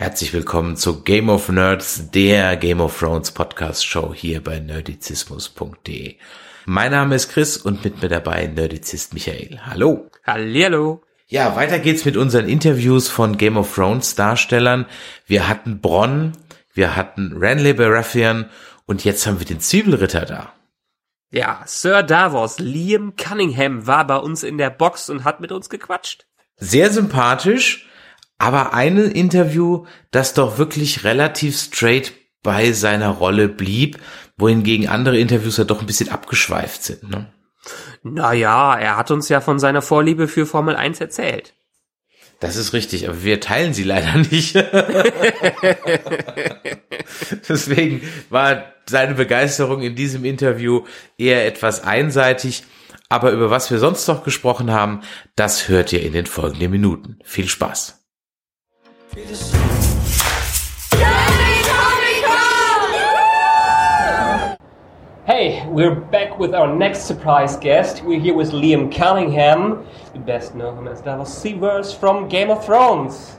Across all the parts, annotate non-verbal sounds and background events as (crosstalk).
Herzlich willkommen zu Game of Nerds, der Game of Thrones Podcast Show hier bei nerdizismus.de. Mein Name ist Chris und mit mir dabei Nerdizist Michael. Hallo. Hallihallo. Ja, weiter geht's mit unseren Interviews von Game of Thrones Darstellern. Wir hatten Bronn, wir hatten Renly Baratheon und jetzt haben wir den Zwiebelritter da. Ja, Sir Davos, Liam Cunningham war bei uns in der Box und hat mit uns gequatscht. Sehr sympathisch aber ein Interview, das doch wirklich relativ straight bei seiner Rolle blieb, wohingegen andere Interviews ja doch ein bisschen abgeschweift sind. Ne? Naja, er hat uns ja von seiner Vorliebe für Formel 1 erzählt. Das ist richtig, aber wir teilen sie leider nicht. (laughs) Deswegen war seine Begeisterung in diesem Interview eher etwas einseitig. Aber über was wir sonst noch gesprochen haben, das hört ihr in den folgenden Minuten. Viel Spaß. Hey, we're back with our next surprise guest. We're here with Liam Cunningham. You best know him as Davos Seaworth from Game of Thrones.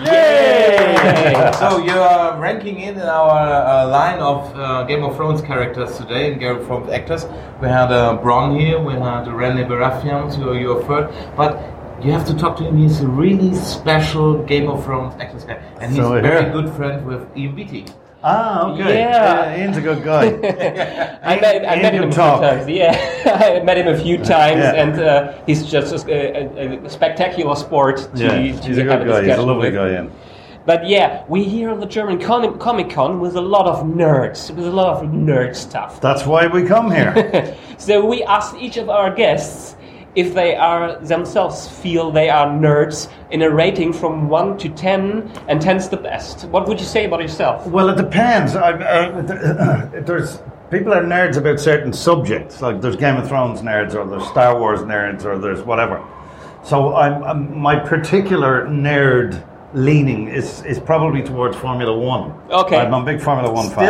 Yay! so you are ranking in our uh, line of uh, Game of Thrones characters today, and Game of Thrones actors. We had uh, Bronn here, we had Renly Baratheon, so you're third. But you have to talk to him. He's a really special Game of Thrones actor guy, and he's So a very good friend with Ian Beattie. Ah, okay. Yeah. Ian's a good guy. (laughs) I met, I met him can a talk. few times. Yeah, (laughs) I met him a few times, Yeah. and uh, he's just a, a, a spectacular sport. To, yeah, to he's a have good guy. He's a lovely with. guy, Ian. But yeah, we here on the German Con- Comic Con with a lot of nerds, with a lot of nerd stuff. That's why we come here. (laughs) So we asked each of our guests if they are themselves feel they are nerds in a rating from one to ten, and ten's the best. What would you say about yourself? well, it depends. I, uh, (coughs) there's people are nerds about certain subjects. Like there's Game of Thrones nerds, or there's Star Wars nerds, or there's whatever. So I'm, I'm my particular nerd leaning is is probably towards Formula One. Okay. I'm a big Formula One fan.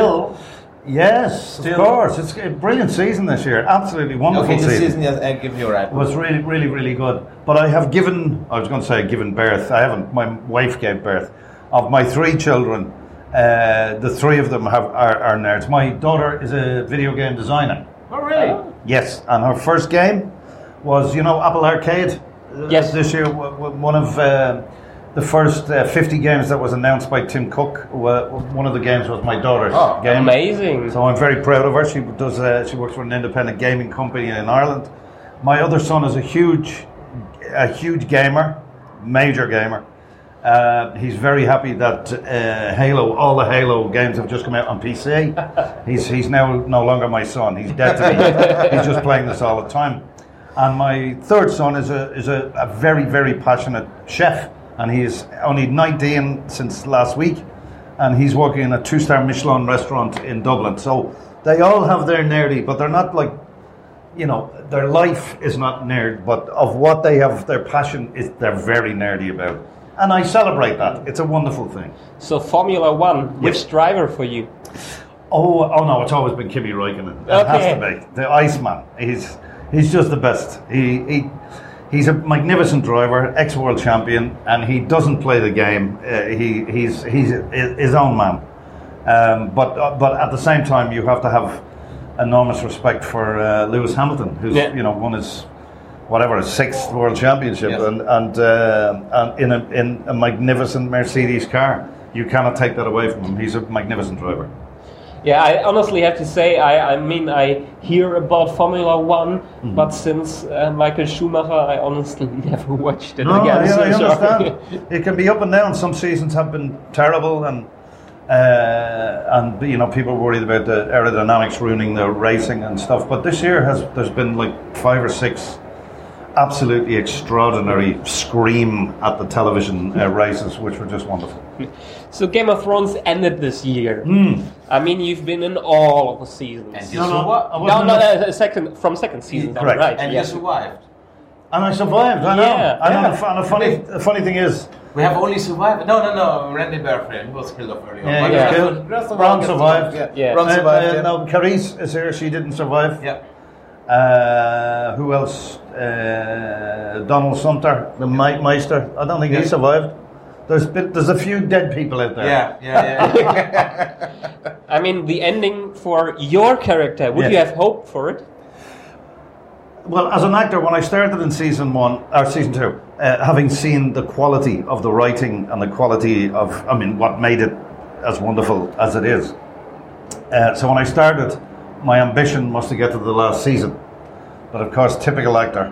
Yes, Still- of course. It's a brilliant season this year. Absolutely wonderful okay, this season. season, yes, I give you a right. was really, really, really good. But I have given, I was going to say given birth, I haven't, my wife gave birth. Of my three children, uh, the three of them have, are, are nerds. My daughter is a video game designer. Oh, really? Yes, and her first game was, you know, Apple Arcade? Yes. This year, one of uh, the first uh, 50 games that was announced by Tim Cook, wa- one of the games was my daughter's Oh, game. Amazing. So I'm very proud of her. She does. Uh, she works for an independent gaming company in Ireland. My other son is a huge, a huge gamer, major gamer. Uh, he's very happy that uh, Halo, all the Halo games have just come out on PC. (laughs) he's he's now no longer my son. He's dead to me. (laughs) he's just playing this all the time. And my third son is a is a, a very very passionate chef, and he's only 19 since last week and he's working in a two star Michelin restaurant in Dublin. So they all have their nerdy, but they're not like, you know, their life is not nerd, but of what they have, their passion is they're very nerdy about. And I celebrate that. It's a wonderful thing. So Formula One, which Yes. driver for you? Oh, oh no, it's always been Kimi Räikkönen. It has to be the Iceman. He's he's just the best. He he. He's a magnificent driver, ex-world champion, and he doesn't play the game. Uh, he he's he's his own man. Um, but uh, but at the same time, you have to have enormous respect for uh, Lewis Hamilton, who's Yeah. you know won his whatever his sixth world championship, Yes. and and, uh, and in a in a magnificent Mercedes car. You cannot take that away from him. He's a magnificent driver. Yeah, I honestly have to say, I, I mean, I hear about Formula One, Mm-hmm. but since uh, Michael Schumacher, I honestly (laughs) never watched it No, again. I, so I sorry. understand. (laughs) it can be up and down. Some seasons have been terrible, and uh, and you know people worried about the aerodynamics ruining the racing and stuff. But this year has there's been like five or six absolutely extraordinary scream at the television uh, races, which were just wonderful. (laughs) So Game of Thrones ended this year. I mean, you've been in all of the seasons. And you No, no, survived. I no, no, in- uh, second from second season. Correct. Right. And yes. you survived. And I survived. I know. Yeah, I know. yeah. And the funny, the funny thing is, We have only survived. No, no, no. Randy Berfriend was killed off early on. Yeah, But he was Russell- killed. Ron gets- survived. Yeah, Yeah. Ron uh, survived. uh, yeah. no, Carice is here. She didn't survive. yeah. Uh, who else? Uh, Donald Sumpter, the Me- Maester. I don't think he survived. There's been, there's a few dead people out there. Yeah, yeah, yeah. (laughs) I mean, the ending for your character. Would Yeah. you have hope for it? Well, as an actor, when I started in season one or season two, uh, having seen the quality of the writing and the quality of, I mean, what made it as wonderful as it is. Uh, so when I started, my ambition was to get to the last season. But of course, typical actor,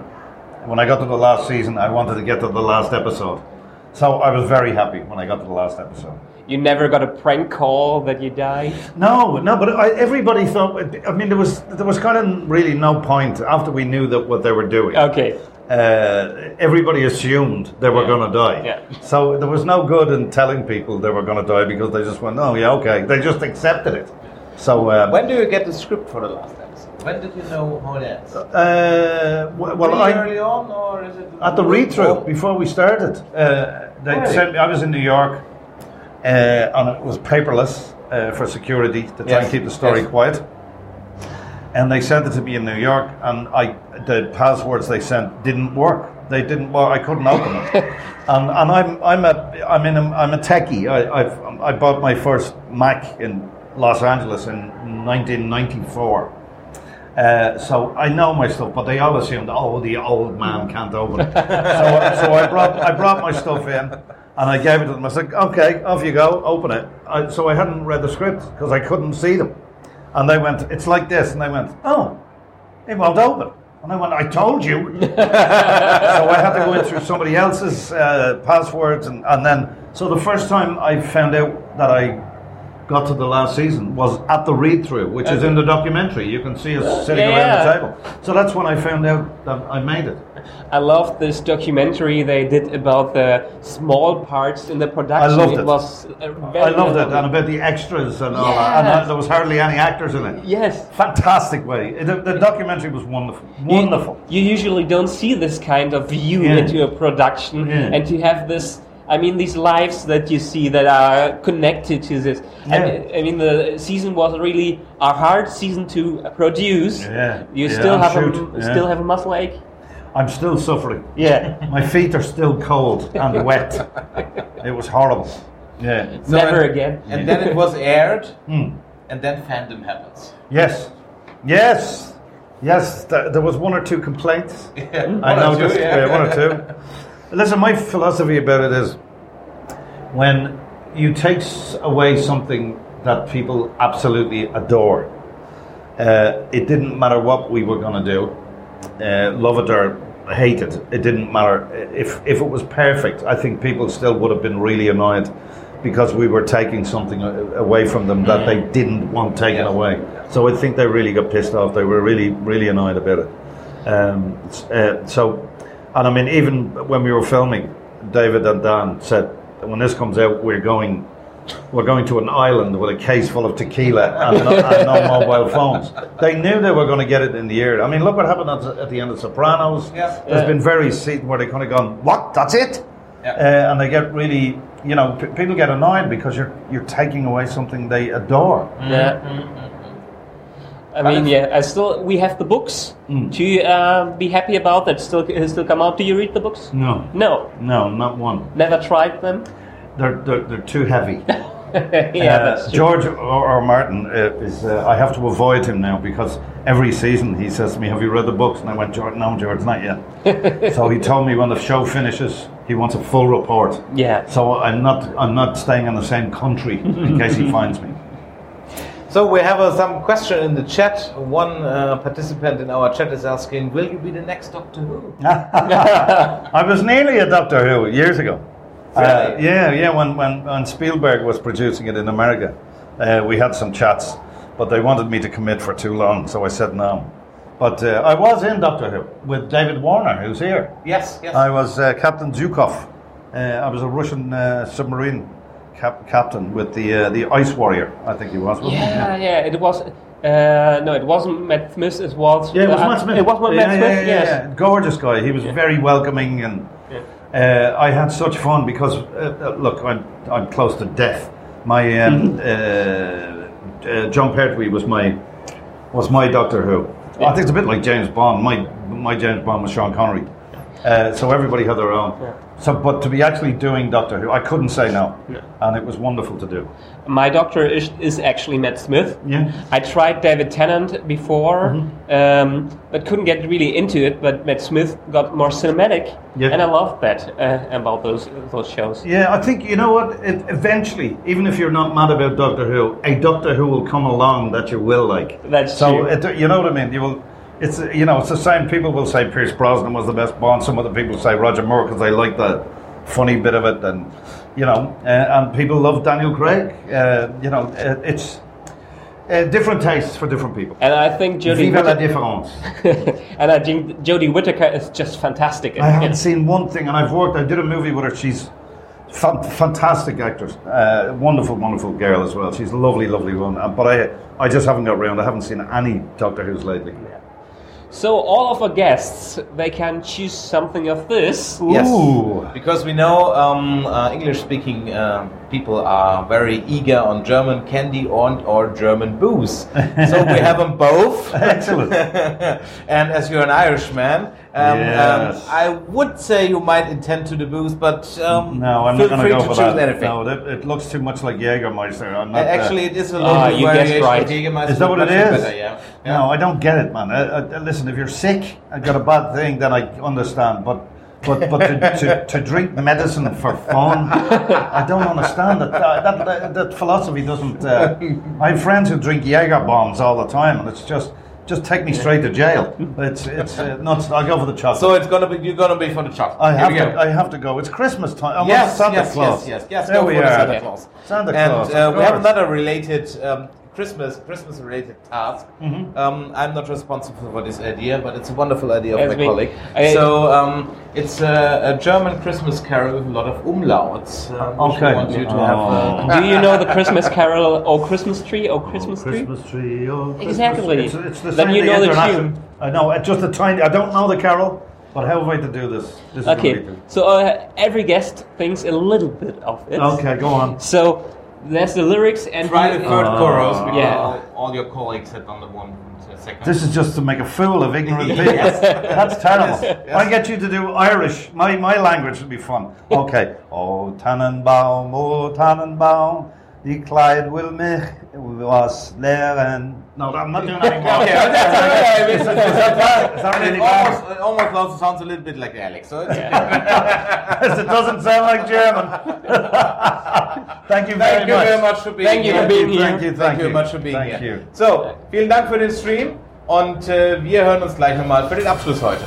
when I got to the last season, I wanted to get to the last episode. So I was very happy when I got to the last episode. You never got a prank call that you died. No, no, but I, everybody thought. I mean, there was there was kind of really no point after we knew that what they were doing. Okay. uh, everybody assumed they were Yeah. going to die. Yeah. So there was no good in telling people they were going to die because they just went, oh, yeah, okay. They just accepted it. So, uh, when do you get the script for the last episode? When did you know how it ends? uh, well, Pretty I, early on, or is it at the read through before we started, uh, they Really? sent me, I was in New York uh, and it was paperless uh, for security to try Yes. and keep the story Yes. quiet. And they sent it to me in New York, and I the passwords they sent didn't work. They didn't. Well, I couldn't open them. (laughs) and and I'm I'm a I'm in a, I'm a techie. I I've, I bought my first Mac in Los Angeles in 1994. Uh, so I know my stuff, but they all assumed, oh, the old man can't open it. so, so I brought I brought my stuff in, and I gave it to them. I said, okay, off you go, open it. I, so I hadn't read the script because I couldn't see them, and they went, it's like this, and they went, oh, it won't open. And I went, I told you. (laughs) so I had to go in through somebody else's uh, passwords, and, and then so the first time I found out that I got to the last season was at the read through, which is in the documentary. You can see us sitting around the table. So that's when I found out that I made it. I loved this documentary they did about the small parts in the production. I loved it. it. was uh, very I loved it, and about the extras and all that. And uh, there was hardly any actors in it. Yes. Fantastic way. The, the documentary was wonderful. Wonderful. You, you usually don't see this kind of view Yeah. into a production, Yeah. and to have this. I mean, these lives that you see that are connected to this. I, Yeah. mean, I mean, the season was really a hard season to produce. Yeah. You Yeah, still and have shoot. a Yeah. still have a muscle ache. I'm still suffering. Yeah. (laughs) My feet are still cold and (laughs) wet. It was horrible. Yeah. No, Never and- again. And then it was aired, Hmm. and then fandom happens. Yes. Yes. Yes. Th- there was one or two complaints. (laughs) Yeah, I one or noticed. two, yeah. yeah, one or two. Listen, my philosophy about it is when you take away something that people absolutely adore, uh, it didn't matter what we were going to do, uh, love it or hate it, it didn't matter. If, if it was perfect, I think people still would have been really annoyed because we were taking something away from them that they didn't want taken Yeah. away. So I think they really got pissed off. They were really, really annoyed about it. Um, uh, so, and I mean, even when we were filming, David and Dan said, when this comes out, we're going, we're going to an island with a case full of tequila and no, and no (laughs) mobile phones. They knew they were going to get it in the air. I mean, look what happened at, at the end of Sopranos. Yeah. There's Yeah. been very seat where they kind of gone, what? That's it? Yeah. Uh, and they get really, you know, p- people get annoyed because you're you're taking away something they adore. Yeah. I mean, yeah. I still we have the books Mm. to uh, be happy about that. Still, still come out. Do you read the books? No, No, no, not one. never tried them. They're they're, they're too heavy. (laughs) yeah, Uh. George or, or Martin uh, is. Uh, I have to avoid him now because every season he says to me, "Have you read the books?" And I went, "George, no, George, not yet." (laughs) so he told me when the show finishes, he wants a full report. Yeah. So I'm not. I'm not staying in the same country in case he (laughs) finds me. So we have uh, some question in the chat. One uh, participant in our chat is asking, "Will you be the next Doctor Who?" (laughs) I was nearly a Doctor Who years ago. Uh, yeah, yeah. When, when when Spielberg was producing it in America, uh, we had some chats, but they wanted me to commit for too long, so I said no. But uh, I was in Doctor Who with David Warner, who's here. Yes, yes. I was uh, Captain Zhukov. Uh, I was a Russian uh, submarine cap- captain with the uh, the Ice Warrior. I think he was. Wasn't Yeah, he? yeah, it was. Uh, no, it wasn't Matt Smith. It was. Yeah, it was uh, Matt Smith. It was yeah, Matt yeah, Smith. yeah, yes. yeah. Gorgeous guy. He was very welcoming, and uh, I had such fun because uh, uh, look, I'm I'm close to death. My um, uh, uh, Jon Pertwee was my was my Doctor Who. I think it's a bit like James Bond. My my James Bond was Sean Connery. Uh, so everybody had their own. So, but to be actually doing Doctor Who, I couldn't say no, and it was wonderful to do. My doctor is, is actually Matt Smith. Yeah. I tried David Tennant before, Mm-hmm. um, but couldn't get really into it. But Matt Smith got more cinematic, Yeah. and I loved that uh, about those those shows. Yeah, I think you know what. It, eventually, even if you're not mad about Doctor Who, a Doctor Who will come along that you will like. That's so. true. It, you know what I mean? You will. It's you know it's the same. People will say Pierce Brosnan was the best Bond. Some other people say Roger Moore because they like the funny bit of it, and you know, uh, and people love Daniel Craig. Uh, you know, uh, it's uh, different tastes for different people. And I think Jodie Vive la Whittaker, différence. (laughs) and I think Jodie Whittaker is just fantastic. I haven't seen one thing, and I've worked. I did a movie with her. She's fan- fantastic actress, uh, wonderful, wonderful girl as well. She's a lovely, lovely one. Uh, but I, I just haven't got round. I haven't seen any Doctor Who's lately. So all of our guests, they can choose something of this. Yes. Ooh. Because we know um, uh, English-speaking uh, people are very eager on German candy or, or German booze. so we have them both. (laughs) (laughs) Excellent. and as you're an Irishman, um, Yes. um, I would say you might intend to the booze, but um, No, I'm feel not going to go for that. anything. No, that, it looks too much like Jägermeister. I'm Uh, not, uh, Actually, it is a Ah, little you guessed right. Jägermeister. is that what it is? Better, yeah. No, I don't get it, man. Uh, uh, listen, if you're sick, I've got a bad thing, then I understand. But but but to, to, to drink medicine for fun, I don't understand that. That, that, that, philosophy doesn't. Uh, I have friends who drink Jaeger bombs all the time, and it's just just take me straight to jail. It's it's uh, nuts. I'll go for the chocolate. So it's gonna be you're gonna be for the chocolate. I have to. go. I have to go. It's Christmas time. I yes, Santa yes, Claus. yes, yes, yes. There go we for are. Santa Claus. Santa and Claus, uh, we have another related um, Christmas Christmas related task. Mm-hmm. Um, I'm not responsible for this idea, but it's a wonderful idea of Yes, my me. colleague. I- so um, it's a, a German Christmas carol with a lot of umlauts. Um, which Okay. want you to have. Uh, Do you know the Christmas Carol or Christmas tree or Christmas tree? Christmas tree. Oh, Christmas Exactly. It's, it's the Then same you know the international- tune. I know. Just a tiny. I don't know the carol, but how am I to do this? This Okay, what so uh, every guest thinks a little bit of it. Okay, go on. So there's the lyrics and Try the third Uh, chorus because yeah. all, all your colleagues had on the one second. This is just to make a fool of ignorant (laughs) people. That's terrible. Yes, I get you to do Irish. My my language would be fun. (laughs) Okay. Oh Tannenbaum, oh Tannenbaum, die Kleid will mich was lehren. No, I'm not doing any more. (laughs) Okay, but that's okay. That- that- that And really it almost, it almost also sounds a little bit like Alex. So it's, (laughs) it doesn't sound like German. (laughs) thank you very Thank you much. very much for being Thank you here. for being here. Thank you, Thank thank you you. much for being Thank here. you. So, vielen Dank für den Stream und äh, wir hören uns gleich nochmal für den Abschluss heute.